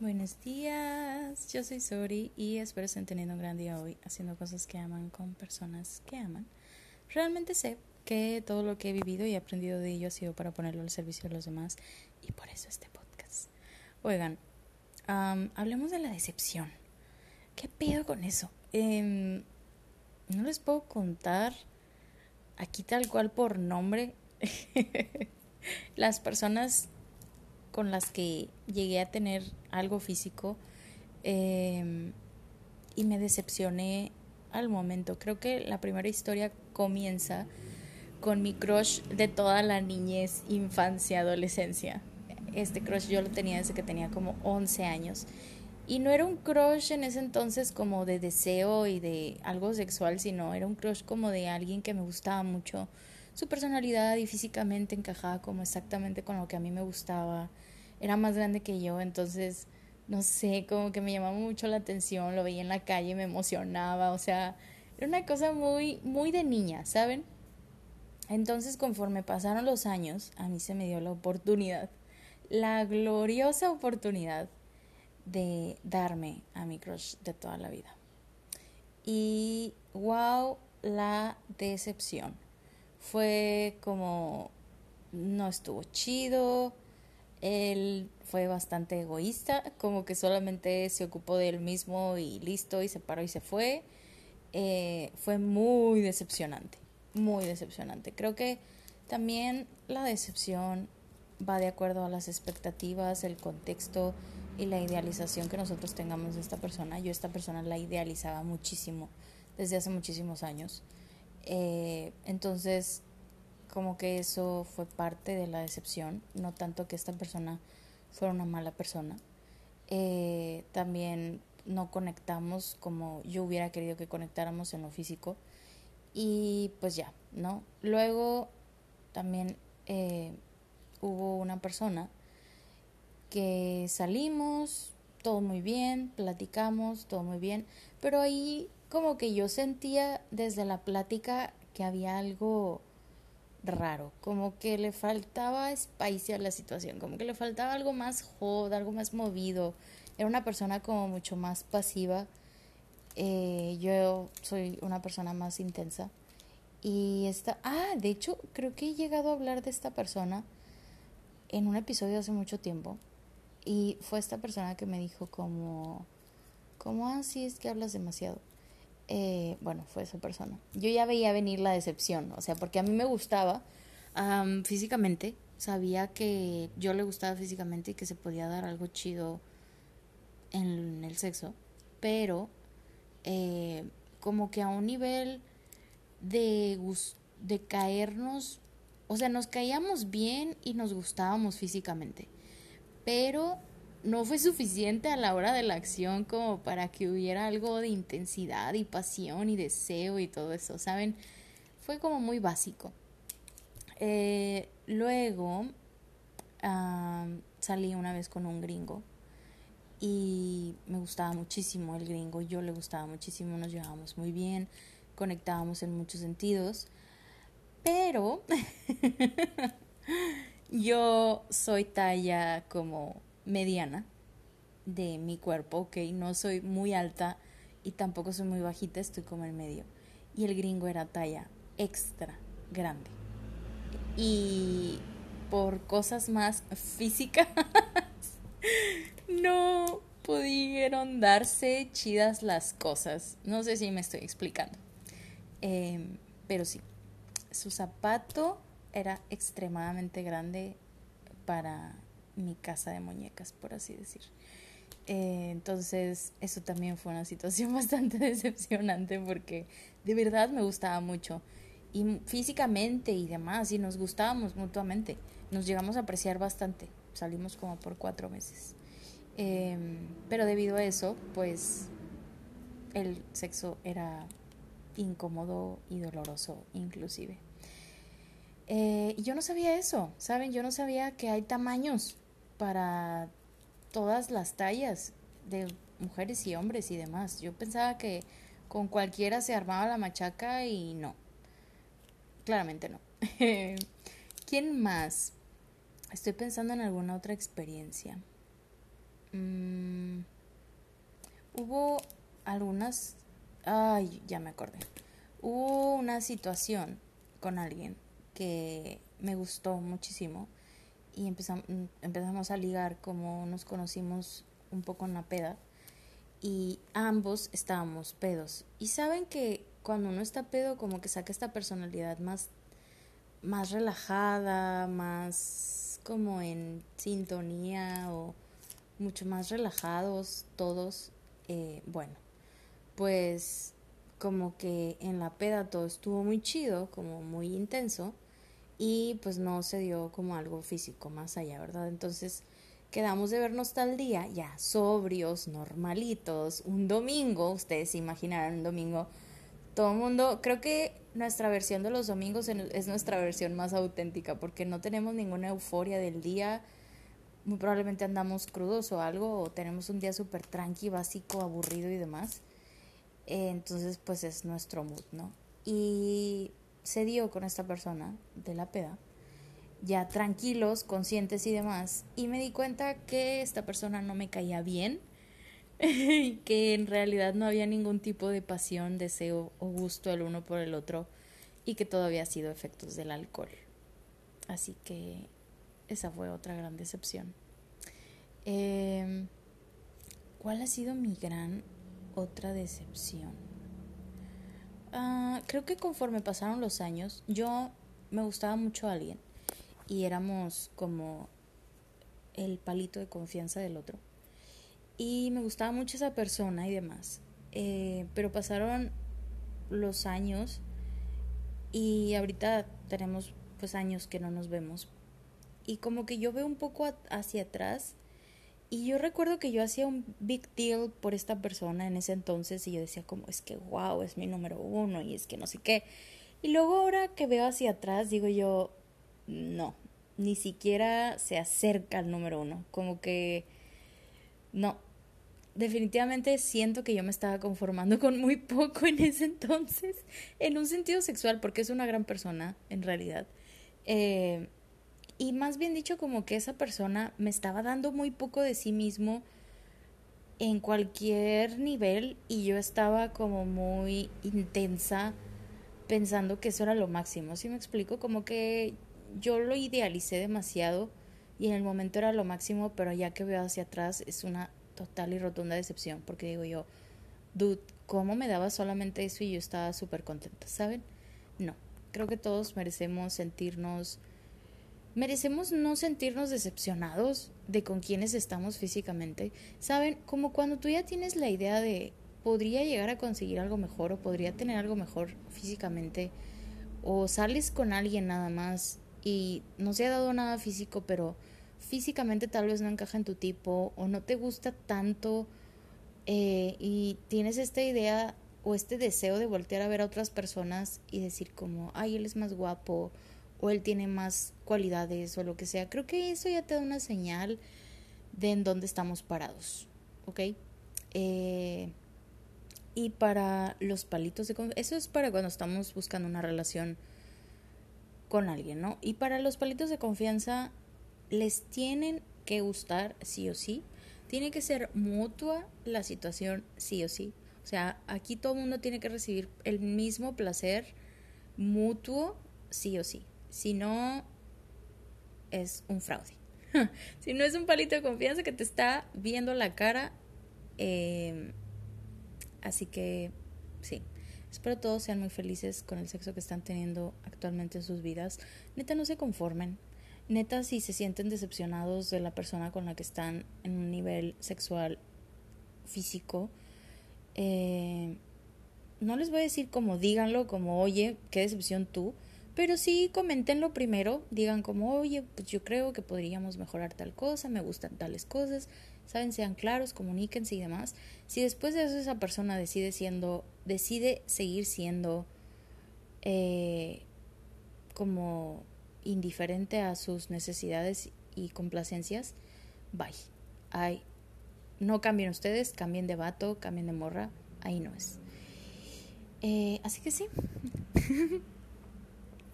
Buenos días, yo soy Sori y espero estén teniendo un gran día hoy haciendo cosas que aman con personas que aman. Realmente sé que todo lo que he vivido y aprendido de ello ha sido para ponerlo al servicio de los demás y por eso este podcast. Oigan, hablemos de la decepción. ¿Qué pedo con eso? Em, no les puedo contar aquí tal cual por nombre las personas con las que llegué a tener algo físico em, y me decepcioné al momento. Creo que la primera historia comienza con mi crush de toda la niñez, infancia, adolescencia. Este crush yo lo tenía desde que tenía como 11 años. Y no era un crush en ese entonces como de deseo y de algo sexual, sino era un crush como de alguien que me gustaba mucho. Su personalidad y físicamente encajaba como exactamente con lo que a mí me gustaba era más grande que yo, entonces, no sé, como que me llamaba mucho la atención, lo veía en la calle, me emocionaba, o sea, era una cosa muy, muy de niña, ¿saben? Entonces, conforme pasaron los años, a mí se me dio la oportunidad, la gloriosa oportunidad de darme a mi crush de toda la vida. Y wow, la decepción. Fue como, no estuvo chido, él fue bastante egoísta, como que solamente se ocupó de él mismo y listo, y se paró y se fue. Eh, fue muy decepcionante, muy decepcionante. Creo que también la decepción va de acuerdo a las expectativas, el contexto y la idealización que nosotros tengamos de esta persona. Yo esta persona la idealizaba muchísimo desde hace muchísimos años. Eh, entonces como que eso fue parte de la decepción, no tanto que esta persona fuera una mala persona. Eh, también no conectamos como yo hubiera querido que conectáramos en lo físico y pues ya, ¿no? Luego también eh, hubo una persona que salimos, todo muy bien, platicamos, todo muy bien, pero ahí como que yo sentía desde la plática que había algo raro, como que le faltaba spicy a la situación, como que le faltaba algo más hot, algo más movido. Era una persona como mucho más pasiva. Eh, yo soy una persona más intensa. Y esta, ah, de hecho, creo que he llegado a hablar de esta persona en un episodio hace mucho tiempo. Y fue esta persona que me dijo como, como, así ah, es que hablas demasiado. Eh, bueno, fue esa persona. Yo ya veía venir la decepción, o sea, porque a mí me gustaba físicamente, sabía que yo le gustaba físicamente y que se podía dar algo chido en el sexo, pero eh, como que a un nivel de, de caernos, o sea, nos caíamos bien y nos gustábamos físicamente, pero no fue suficiente a la hora de la acción como para que hubiera algo de intensidad y pasión y deseo y todo eso, ¿saben? Fue como muy básico. Eh, luego salí una vez con un gringo y me gustaba muchísimo el gringo, yo le gustaba muchísimo, nos llevábamos muy bien, conectábamos en muchos sentidos, pero yo soy talla como mediana de mi cuerpo, ok, no soy muy alta y tampoco soy muy bajita, estoy como en medio. Y el gringo era talla extra grande. Y por cosas más físicas, no pudieron darse chidas las cosas. No sé si me estoy explicando. Em, pero sí, su zapato era extremadamente grande para mi casa de muñecas, por así decir. Eh, entonces, eso también fue una situación bastante decepcionante porque de verdad me gustaba mucho. Y físicamente y demás, y nos gustábamos mutuamente. Nos llegamos a apreciar bastante. Salimos como por cuatro meses. Em, pero debido a eso, pues el sexo era incómodo y doloroso inclusive. Eh, y yo no sabía eso, ¿saben? Yo no sabía que hay tamaños para todas las tallas de mujeres y hombres y demás. Yo pensaba que con cualquiera se armaba la machaca y no. Claramente no. ¿Quién más? Estoy pensando en alguna otra experiencia. Mm, hubo algunas... Ay, ya me acordé. Hubo una situación con alguien que me gustó muchísimo y empezamos, empezamos a ligar como nos conocimos un poco en la peda y ambos estábamos pedos. Y saben que cuando uno está pedo como que saca esta personalidad más, más relajada, más como en sintonía o mucho más relajados todos. Eh, bueno, pues como que en la peda todo estuvo muy chido, como muy intenso y pues no se dio como algo físico más allá, ¿verdad? Entonces quedamos de vernos tal día, ya sobrios, normalitos, un domingo, ustedes se imaginarán un domingo, todo el mundo, creo que nuestra versión de los domingos es nuestra versión más auténtica porque no tenemos ninguna euforia del día, muy probablemente andamos crudos o algo, o tenemos un día súper tranqui, básico, aburrido y demás. entonces, pues es nuestro mood, ¿no? Y se dio con esta persona de la peda, ya tranquilos, conscientes y demás, y me di cuenta que esta persona no me caía bien, que en realidad no había ningún tipo de pasión, deseo o gusto el uno por el otro y que todo había sido efectos del alcohol. Así que esa fue otra gran decepción. Em, ¿Cuál ha sido mi gran otra decepción? Ah, creo que conforme pasaron los años, yo me gustaba mucho a alguien y éramos como el palito de confianza del otro. Y me gustaba mucho esa persona y demás. Eh, pero pasaron los años y ahorita tenemos pues años que no nos vemos. Y como que yo veo un poco hacia atrás y yo recuerdo que yo hacía un big deal por esta persona en ese entonces y yo decía como es que wow, es mi número uno y es que no sé qué. Y luego ahora que veo hacia atrás digo yo, no, ni siquiera se acerca al número uno. Como que no, definitivamente siento que yo me estaba conformando con muy poco en ese entonces, en un sentido sexual, porque es una gran persona en realidad. Eh, y más bien dicho como que esa persona me estaba dando muy poco de sí mismo en cualquier nivel y yo estaba como muy intensa pensando que eso era lo máximo, ¿sí me explico? Como que yo lo idealicé demasiado y en el momento era lo máximo, pero ya que veo hacia atrás es una total y rotunda decepción porque digo yo, dude, ¿cómo me daba solamente eso y yo estaba súper contenta, ¿saben? No, creo que todos merecemos sentirnos Merecemos no sentirnos decepcionados de con quienes estamos físicamente. Saben, como cuando tú ya tienes la idea de podría llegar a conseguir algo mejor o podría tener algo mejor físicamente o sales con alguien nada más y no se ha dado nada físico, pero físicamente tal vez no encaja en tu tipo o no te gusta tanto eh, y tienes esta idea o este deseo de voltear a ver a otras personas y decir como, ay, él es más guapo o él tiene más cualidades o lo que sea. Creo que eso ya te da una señal de en dónde estamos parados, ¿ok? Eh, y para los palitos de confianza, eso es para cuando estamos buscando una relación con alguien, ¿no? Y para los palitos de confianza les tienen que gustar sí o sí. Tiene que ser mutua la situación sí o sí. O sea, aquí todo el mundo tiene que recibir el mismo placer mutuo sí o sí. Si no, es un fraude. si no es un palito de confianza que te está viendo la cara. Em, así que, sí. Espero todos sean muy felices con el sexo que están teniendo actualmente en sus vidas. Neta, no se conformen. Neta, si se sienten decepcionados de la persona con la que están en un nivel sexual físico, eh, no les voy a decir como díganlo, como oye, qué decepción tú, pero sí comentenlo primero, digan como, oye, pues yo creo que podríamos mejorar tal cosa, me gustan tales cosas, saben, sean claros, comuníquense y demás. Si después de eso esa persona decide siendo, decide seguir siendo eh, como indiferente a sus necesidades y complacencias, bye. Ay, no cambien ustedes, cambien de vato, cambien de morra, ahí no es. Eh, así que sí.